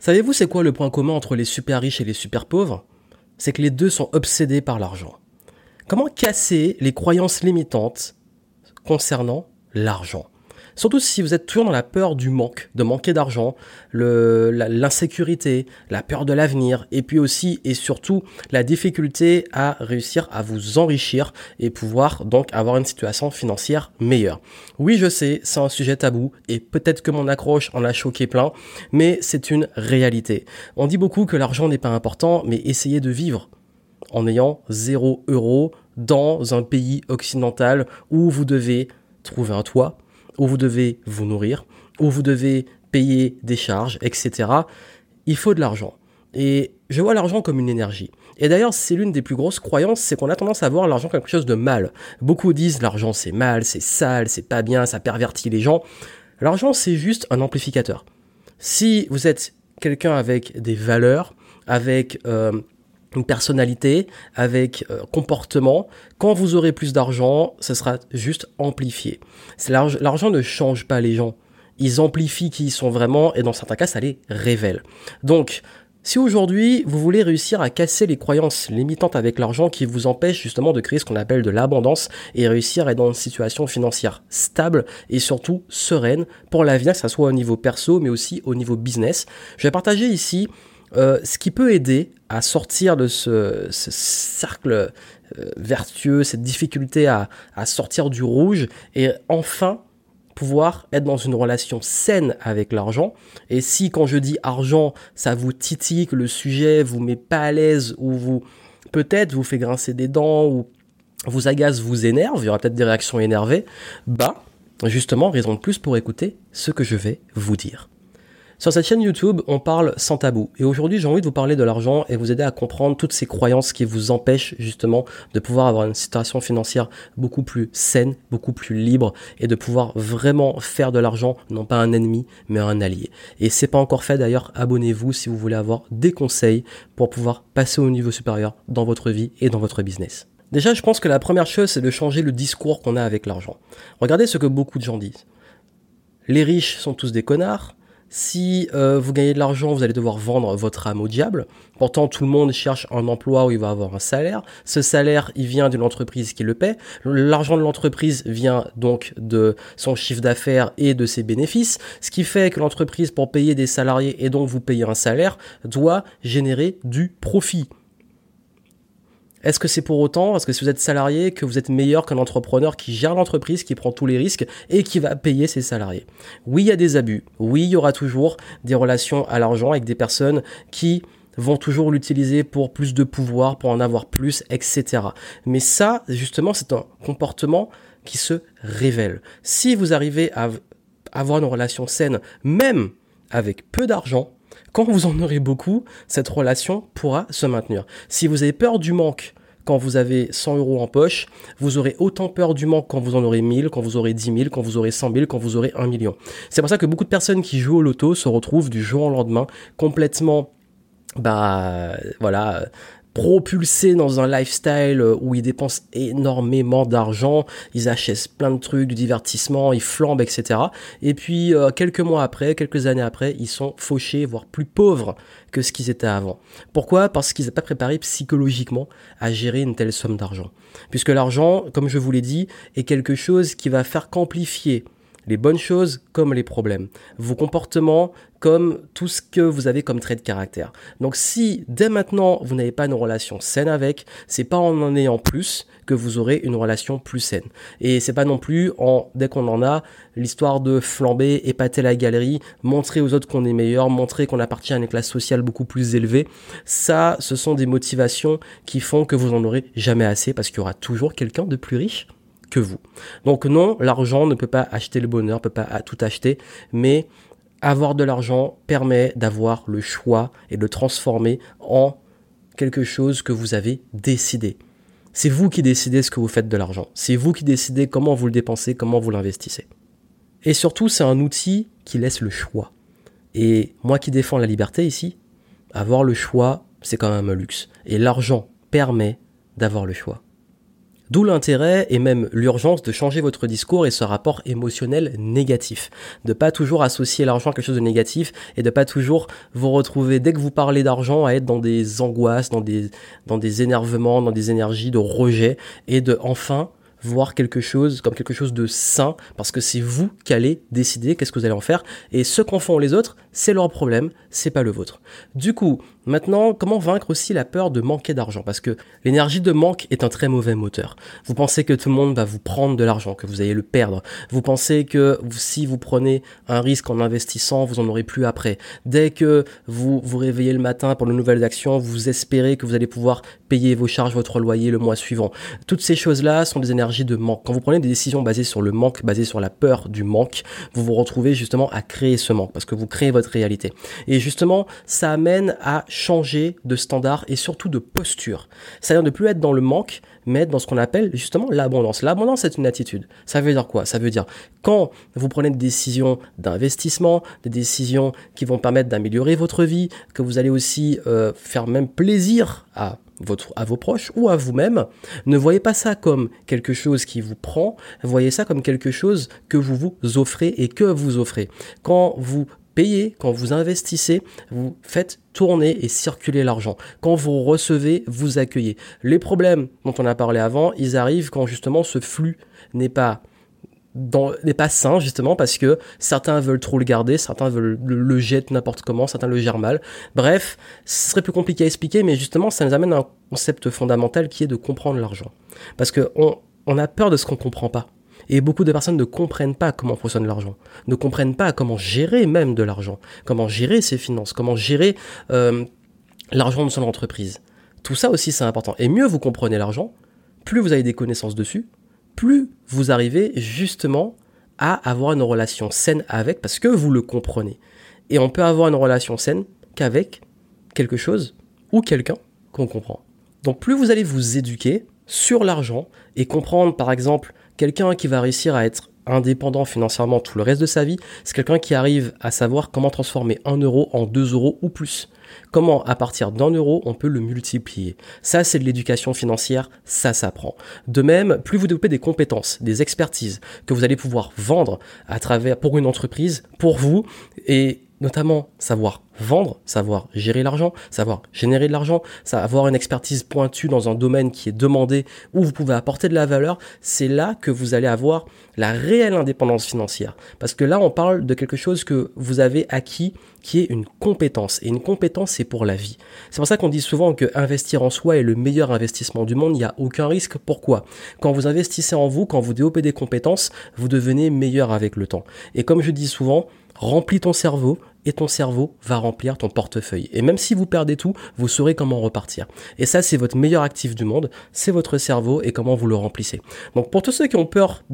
Savez-vous c'est quoi le point commun entre les super riches et les super pauvres? C'est que les deux sont obsédés par l'argent. Comment casser les croyances limitantes concernant l'argent? Surtout si vous êtes toujours dans la peur du manque, de manquer d'argent, l'insécurité, la, peur de l'avenir, et puis aussi et surtout la difficulté à réussir à vous enrichir et pouvoir donc avoir une situation financière meilleure. Oui, je sais, c'est un sujet tabou, et peut-être que mon accroche en a choqué plein, mais c'est une réalité. On dit beaucoup que l'argent n'est pas important, mais essayez de vivre en ayant 0 euros dans un pays occidental où vous devez trouver un toit, où vous devez vous nourrir, où vous devez payer des charges, etc. Il faut de l'argent. Et je vois l'argent comme une énergie. Et d'ailleurs, c'est l'une des plus grosses croyances, c'est qu'on a tendance à voir l'argent comme quelque chose de mal. Beaucoup disent l'argent c'est mal, c'est sale, c'est pas bien, ça pervertit les gens. L'argent c'est juste un amplificateur. Si vous êtes quelqu'un avec des valeurs, avec euh, une personnalité, avec euh, comportement. Quand vous aurez plus d'argent, ce sera juste amplifié. L'argent ne change pas les gens. Ils amplifient qui ils sont vraiment et dans certains cas, ça les révèle. Donc, si aujourd'hui vous voulez réussir à casser les croyances limitantes avec l'argent qui vous empêchent justement de créer ce qu'on appelle de l'abondance et réussir à être dans une situation financière stable et surtout sereine pour l'avenir, que ce soit au niveau perso mais aussi au niveau business, je vais partager ici euh, ce qui peut aider à sortir de ce, cercle euh, vertueux, cette difficulté à, sortir du rouge et enfin pouvoir être dans une relation saine avec l'argent. Et si quand je dis argent, ça vous titille, le sujet vous met pas à l'aise ou vous peut-être vous fait grincer des dents ou vous agace, vous énerve, il y aura peut-être des réactions énervées, bah justement raison de plus pour écouter ce que je vais vous dire. Sur cette chaîne YouTube, on parle sans tabou. Et aujourd'hui, j'ai envie de vous parler de l'argent et vous aider à comprendre toutes ces croyances qui vous empêchent justement de pouvoir avoir une situation financière beaucoup plus saine, beaucoup plus libre et de pouvoir vraiment faire de l'argent, non pas un ennemi, mais un allié. Et c'est pas encore fait d'ailleurs, abonnez-vous si vous voulez avoir des conseils pour pouvoir passer au niveau supérieur dans votre vie et dans votre business. Déjà, je pense que la première chose, c'est de changer le discours qu'on a avec l'argent. Regardez ce que beaucoup de gens disent. Les riches sont tous des connards, si euh, vous gagnez de l'argent, vous allez devoir vendre votre âme au diable. Pourtant, tout le monde cherche un emploi où il va avoir un salaire. Ce salaire, il vient d'une entreprise qui le paie. L'argent de l'entreprise vient donc de son chiffre d'affaires et de ses bénéfices. Ce qui fait que l'entreprise, pour payer des salariés et donc vous payer un salaire, doit générer du profit. Est-ce que c'est pour autant, est-ce que si vous êtes salarié, que vous êtes meilleur qu'un entrepreneur qui gère l'entreprise, qui prend tous les risques et qui va payer ses salariés? Oui, il y a des abus. Oui, il y aura toujours des relations à l'argent avec des personnes qui vont toujours l'utiliser pour plus de pouvoir, pour en avoir plus, etc. Mais ça, justement, c'est un comportement qui se révèle. Si vous arrivez à avoir une relation saine, même avec peu d'argent, quand vous en aurez beaucoup, cette relation pourra se maintenir. Si vous avez peur du manque quand vous avez 100 euros en poche, vous aurez autant peur du manque quand vous en aurez 1000, quand vous aurez 10 000, quand vous aurez 100 000, quand vous aurez 1 million. C'est pour ça que beaucoup de personnes qui jouent au loto se retrouvent du jour au lendemain complètement bah voilà propulsés dans un lifestyle où ils dépensent énormément d'argent, ils achètent plein de trucs, du divertissement, ils flambent, etc. Et puis euh, quelques mois après, quelques années après, ils sont fauchés, voire plus pauvres que ce qu'ils étaient avant. Pourquoi? Parce qu'ils n'ont pas préparé psychologiquement à gérer une telle somme d'argent. Puisque l'argent, comme je vous l'ai dit, est quelque chose qui va faire qu'amplifier les bonnes choses comme les problèmes, vos comportements comme tout ce que vous avez comme trait de caractère. Donc si dès maintenant vous n'avez pas une relation saine avec, c'est pas en en ayant plus que vous aurez une relation plus saine. Et c'est pas non plus en dès qu'on en a l'histoire de flamber, épater la galerie, montrer aux autres qu'on est meilleur, montrer qu'on appartient à une classe sociale beaucoup plus élevée. Ça, ce sont des motivations qui font que vous en aurez jamais assez parce qu'il y aura toujours quelqu'un de plus riche que vous. Donc non, l'argent ne peut pas acheter le bonheur, ne peut pas tout acheter, mais avoir de l'argent permet d'avoir le choix et de transformer en quelque chose que vous avez décidé. C'est vous qui décidez ce que vous faites de l'argent. C'est vous qui décidez comment vous le dépensez, comment vous l'investissez. Et surtout, c'est un outil qui laisse le choix. Et moi qui défends la liberté ici, avoir le choix, c'est quand même un luxe. Et l'argent permet d'avoir le choix. D'où l'intérêt et même l'urgence de changer votre discours et ce rapport émotionnel négatif. De pas toujours associer l'argent à quelque chose de négatif et de pas toujours vous retrouver dès que vous parlez d'argent à être dans des angoisses, dans des, dans des énervements, dans des énergies de rejet et de enfin voir quelque chose comme quelque chose de sain parce que c'est vous qui allez décider qu'est-ce que vous allez en faire et ce qu'en font les autres, c'est leur problème, c'est pas le vôtre. Du coup, Maintenant, comment vaincre aussi la peur de manquer d'argent? Parce que l'énergie de manque est un très mauvais moteur. Vous pensez que tout le monde va vous prendre de l'argent, que vous allez le perdre. Vous pensez que si vous prenez un risque en investissant, vous en aurez plus après. Dès que vous vous réveillez le matin pour de nouvelles actions, vous espérez que vous allez pouvoir payer vos charges, votre loyer le mois suivant. Toutes ces choses-là sont des énergies de manque. Quand vous prenez des décisions basées sur le manque, basées sur la peur du manque, vous vous retrouvez justement à créer ce manque parce que vous créez votre réalité. Et justement, ça amène à changer de standard et surtout de posture. C'est-à-dire ne plus être dans le manque, mais être dans ce qu'on appelle justement l'abondance. L'abondance, c'est une attitude. Ça veut dire quoi? Ça veut dire quand vous prenez des décisions d'investissement, des décisions qui vont permettre d'améliorer votre vie, que vous allez aussi euh, faire même plaisir à votre, à vos proches ou à vous-même, ne voyez pas ça comme quelque chose qui vous prend, voyez ça comme quelque chose que vous vous offrez et que vous offrez. Quand vous payez, quand vous investissez, vous faites tourner et circuler l'argent. Quand vous recevez, vous accueillez. Les problèmes dont on a parlé avant, ils arrivent quand justement ce flux n'est pas n'est pas sain justement parce que certains veulent trop le garder, certains veulent le, le jeter n'importe comment, certains le gèrent mal. Bref, ce serait plus compliqué à expliquer, mais justement ça nous amène à un concept fondamental qui est de comprendre l'argent. Parce que on, on a peur de ce qu'on comprend pas. Et beaucoup de personnes ne comprennent pas comment fonctionne l'argent, ne comprennent pas comment gérer même de l'argent, comment gérer ses finances, comment gérer euh, l'argent de son entreprise. Tout ça aussi c'est important. Et mieux vous comprenez l'argent, plus vous avez des connaissances dessus, plus vous arrivez justement à avoir une relation saine avec, parce que vous le comprenez. Et on peut avoir une relation saine qu'avec quelque chose ou quelqu'un qu'on comprend. Donc plus vous allez vous éduquer sur l'argent et comprendre par exemple Quelqu'un qui va réussir à être indépendant financièrement tout le reste de sa vie, c'est quelqu'un qui arrive à savoir comment transformer un euro en deux euros ou plus. Comment, à partir d'un euro, on peut le multiplier. Ça, c'est de l'éducation financière, ça s'apprend. De même, plus vous développez des compétences, des expertises que vous allez pouvoir vendre à travers, pour une entreprise, pour vous, et notamment savoir vendre, savoir gérer l'argent, savoir générer de l'argent, avoir une expertise pointue dans un domaine qui est demandé où vous pouvez apporter de la valeur, c'est là que vous allez avoir la réelle indépendance financière. Parce que là, on parle de quelque chose que vous avez acquis qui est une compétence. Et une compétence, c'est pour la vie. C'est pour ça qu'on dit souvent que investir en soi est le meilleur investissement du monde. Il n'y a aucun risque. Pourquoi? Quand vous investissez en vous, quand vous développez des compétences, vous devenez meilleur avec le temps. Et comme je dis souvent, remplis ton cerveau, et ton cerveau va remplir ton portefeuille. Et même si vous perdez tout, vous saurez comment repartir. Et ça, c'est votre meilleur actif du monde, c'est votre cerveau et comment vous le remplissez. Donc pour tous ceux qui ont peur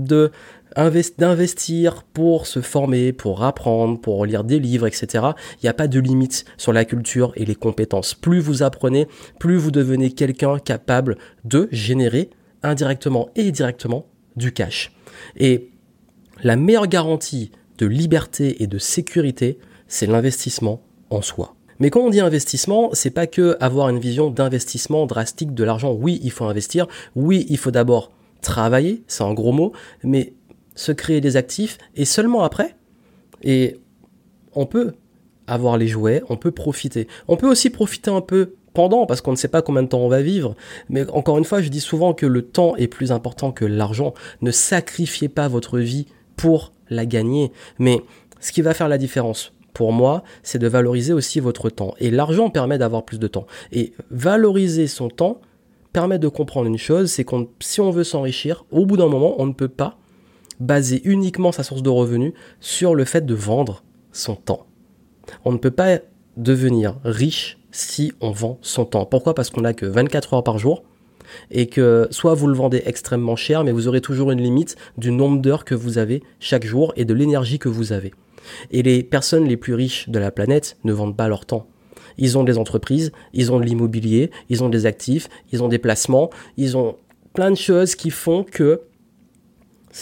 d'investir pour se former, pour apprendre, pour lire des livres, etc. Il n'y a pas de limite sur la culture et les compétences. Plus vous apprenez, plus vous devenez quelqu'un capable de générer indirectement et directement du cash. Et la meilleure garantie de liberté et de sécurité, c'est l'investissement en soi. Mais quand on dit investissement, c'est pas que avoir une vision d'investissement drastique de l'argent. Oui, il faut investir. Oui, il faut d'abord travailler, c'est un gros mot, mais se créer des actifs et seulement après. Et on peut avoir les jouets, on peut profiter. On peut aussi profiter un peu pendant parce qu'on ne sait pas combien de temps on va vivre. Mais encore une fois, je dis souvent que le temps est plus important que l'argent. Ne sacrifiez pas votre vie pour la gagner. Mais ce qui va faire la différence pour moi, c'est de valoriser aussi votre temps. Et l'argent permet d'avoir plus de temps. Et valoriser son temps permet de comprendre une chose, c'est que si on veut s'enrichir, au bout d'un moment, on ne peut pas baser uniquement sa source de revenus sur le fait de vendre son temps. On ne peut pas devenir riche si on vend son temps. Pourquoi? Parce qu'on n'a que 24 heures par jour et que soit vous le vendez extrêmement cher, mais vous aurez toujours une limite du nombre d'heures que vous avez chaque jour et de l'énergie que vous avez. Et les personnes les plus riches de la planète ne vendent pas leur temps. Ils ont des entreprises, ils ont de l'immobilier, ils ont des actifs, ils ont des placements, ils ont plein de choses qui font que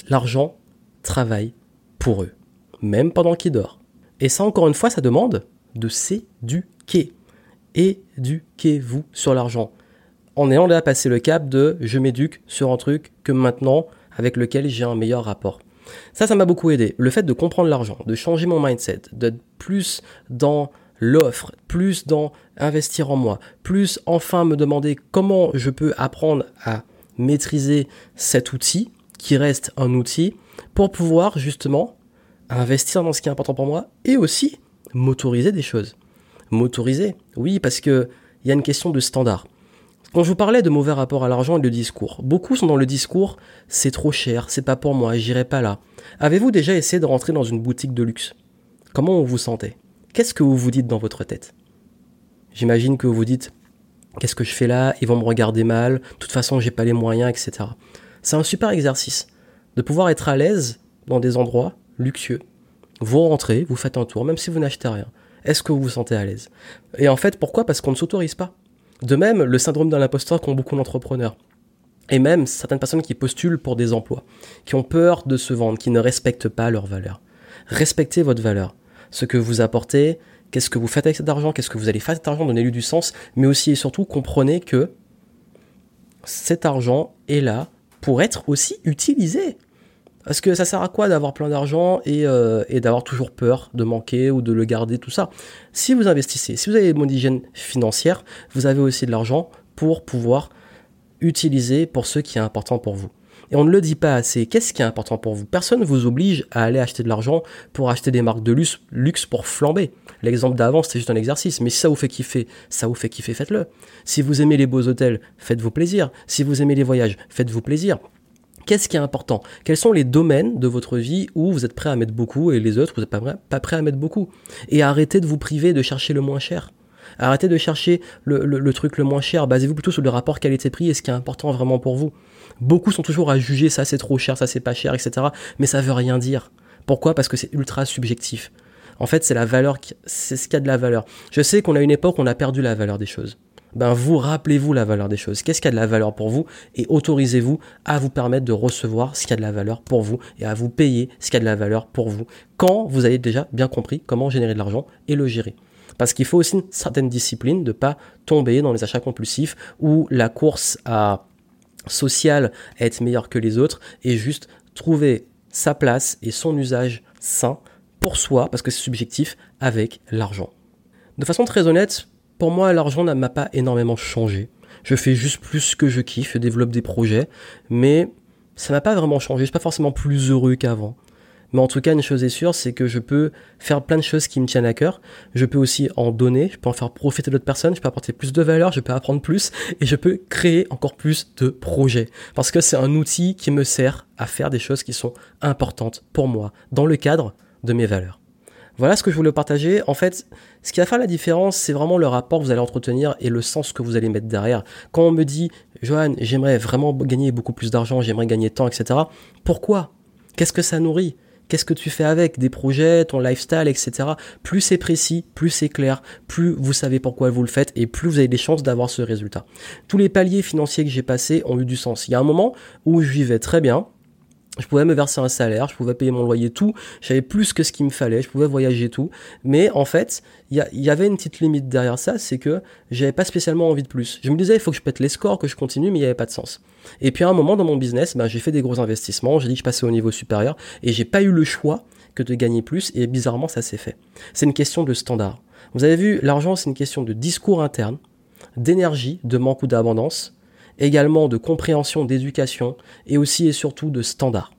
l'argent travaille pour eux, même pendant qu'ils dorment. Et ça, encore une fois, ça demande de s'éduquer. Éduquez-vous sur l'argent. En ayant déjà passé le cap de je m'éduque sur un truc que maintenant avec lequel j'ai un meilleur rapport. Ça, ça m'a beaucoup aidé. Le fait de comprendre l'argent, de changer mon mindset, d'être plus dans l'offre, plus dans investir en moi, plus enfin me demander comment je peux apprendre à maîtriser cet outil qui reste un outil pour pouvoir justement investir dans ce qui est important pour moi et aussi m'autoriser des choses. M'autoriser, oui, parce que il y a une question de standard. Quand je vous parlais de mauvais rapport à l'argent et de discours, beaucoup sont dans le discours c'est trop cher, c'est pas pour moi, j'irai pas là. Avez-vous déjà essayé de rentrer dans une boutique de luxe? Comment vous vous sentez? Qu'est-ce que vous vous dites dans votre tête? J'imagine que vous vous dites qu'est-ce que je fais là? Ils vont me regarder mal, de toute façon j'ai pas les moyens, etc. C'est un super exercice de pouvoir être à l'aise dans des endroits luxueux. Vous rentrez, vous faites un tour, même si vous n'achetez rien. Est-ce que vous vous sentez à l'aise? Et en fait, pourquoi? Parce qu'on ne s'autorise pas. De même, le syndrome de l'imposteur qu'ont beaucoup d'entrepreneurs. Et même certaines personnes qui postulent pour des emplois, qui ont peur de se vendre, qui ne respectent pas leur valeur. Respectez votre valeur. Ce que vous apportez, qu'est-ce que vous faites avec cet argent, qu'est-ce que vous allez faire avec cet argent, donnez-lui du sens, mais aussi et surtout comprenez que cet argent est là pour être aussi utilisé. Parce que ça sert à quoi d'avoir plein d'argent euh, et, d'avoir toujours peur de manquer ou de le garder, tout ça? Si vous investissez, si vous avez une hygiène financière, vous avez aussi de l'argent pour pouvoir utiliser pour ce qui est important pour vous. Et on ne le dit pas assez. Qu'est-ce qui est important pour vous? Personne ne vous oblige à aller acheter de l'argent pour acheter des marques de luxe, luxe pour flamber. L'exemple d'avant, c'était juste un exercice. Mais si ça vous fait kiffer, ça vous fait kiffer, faites-le. Si vous aimez les beaux hôtels, faites-vous plaisir. Si vous aimez les voyages, faites-vous plaisir. Qu'est-ce qui est important? Quels sont les domaines de votre vie où vous êtes prêt à mettre beaucoup et les autres, vous n'êtes pas, prêt à mettre beaucoup? Et arrêtez de vous priver de chercher le moins cher. Arrêtez de chercher le, truc le moins cher. Basez-vous plutôt sur le rapport qualité-prix et ce qui est important vraiment pour vous. Beaucoup sont toujours à juger ça c'est trop cher, ça c'est pas cher, etc. Mais ça veut rien dire. Pourquoi? Parce que c'est ultra subjectif. En fait, c'est la valeur, c'est ce qu'il y a de la valeur. Je sais qu'on a une époque où on a perdu la valeur des choses ben vous rappelez-vous la valeur des choses. Qu'est-ce qui a de la valeur pour vous et autorisez-vous à vous permettre de recevoir ce qui a de la valeur pour vous et à vous payer ce qui a de la valeur pour vous quand vous avez déjà bien compris comment générer de l'argent et le gérer. Parce qu'il faut aussi une certaine discipline de ne pas tomber dans les achats compulsifs ou la course à sociale à être meilleur que les autres et juste trouver sa place et son usage sain pour soi parce que c'est subjectif avec l'argent. De façon très honnête, pour moi, l'argent ne m'a pas énormément changé. Je fais juste plus que je kiffe, je développe des projets, mais ça m'a pas vraiment changé. Je suis pas forcément plus heureux qu'avant. Mais en tout cas, une chose est sûre, c'est que je peux faire plein de choses qui me tiennent à cœur. Je peux aussi en donner, je peux en faire profiter d'autres personnes, je peux apporter plus de valeur, je peux apprendre plus et je peux créer encore plus de projets. Parce que c'est un outil qui me sert à faire des choses qui sont importantes pour moi dans le cadre de mes valeurs. Voilà ce que je voulais partager. En fait, ce qui va faire la différence, c'est vraiment le rapport que vous allez entretenir et le sens que vous allez mettre derrière. Quand on me dit, Johan, j'aimerais vraiment gagner beaucoup plus d'argent, j'aimerais gagner de temps, etc. Pourquoi? Qu'est-ce que ça nourrit? Qu'est-ce que tu fais avec? Des projets, ton lifestyle, etc. Plus c'est précis, plus c'est clair, plus vous savez pourquoi vous le faites et plus vous avez des chances d'avoir ce résultat. Tous les paliers financiers que j'ai passés ont eu du sens. Il y a un moment où je vivais très bien, je pouvais me verser un salaire, je pouvais payer mon loyer, tout. J'avais plus que ce qu'il me fallait, je pouvais voyager, tout. Mais en fait, il y, avait une petite limite derrière ça, c'est que j'avais pas spécialement envie de plus. Je me disais, il faut que je pète les scores, que je continue, mais il n'y avait pas de sens. Et puis à un moment dans mon business, ben, j'ai fait des gros investissements, j'ai dit que je passais au niveau supérieur, et j'ai pas eu le choix que de gagner plus, et bizarrement, ça s'est fait. C'est une question de standard. Vous avez vu, l'argent, c'est une question de discours interne, d'énergie, de manque ou d'abondance, également de compréhension, d'éducation et aussi et surtout de standards.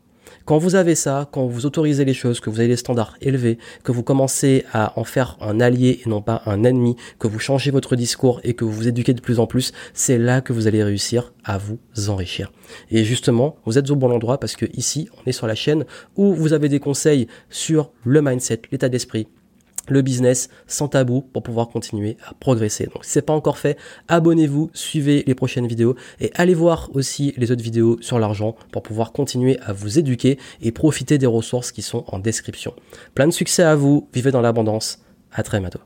Quand vous avez ça, quand vous autorisez les choses, que vous avez les standards élevés, que vous commencez à en faire un allié et non pas un ennemi, que vous changez votre discours et que vous vous éduquez de plus en plus, c'est là que vous allez réussir à vous enrichir. Et justement, vous êtes au bon endroit parce que ici, on est sur la chaîne où vous avez des conseils sur le mindset, l'état d'esprit, le business sans tabou pour pouvoir continuer à progresser. Donc si c'est pas encore fait, abonnez-vous, suivez les prochaines vidéos et allez voir aussi les autres vidéos sur l'argent pour pouvoir continuer à vous éduquer et profiter des ressources qui sont en description. Plein de succès à vous, vivez dans l'abondance. À très bientôt.